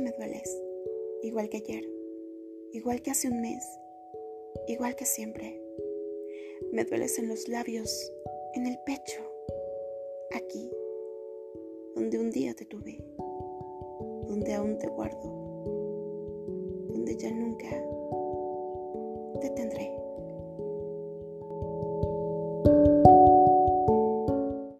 me dueles igual que ayer, igual que hace un mes, igual que siempre. Me dueles en los labios, en el pecho, aquí, donde un día te tuve, donde aún te guardo, donde ya nunca te tendré.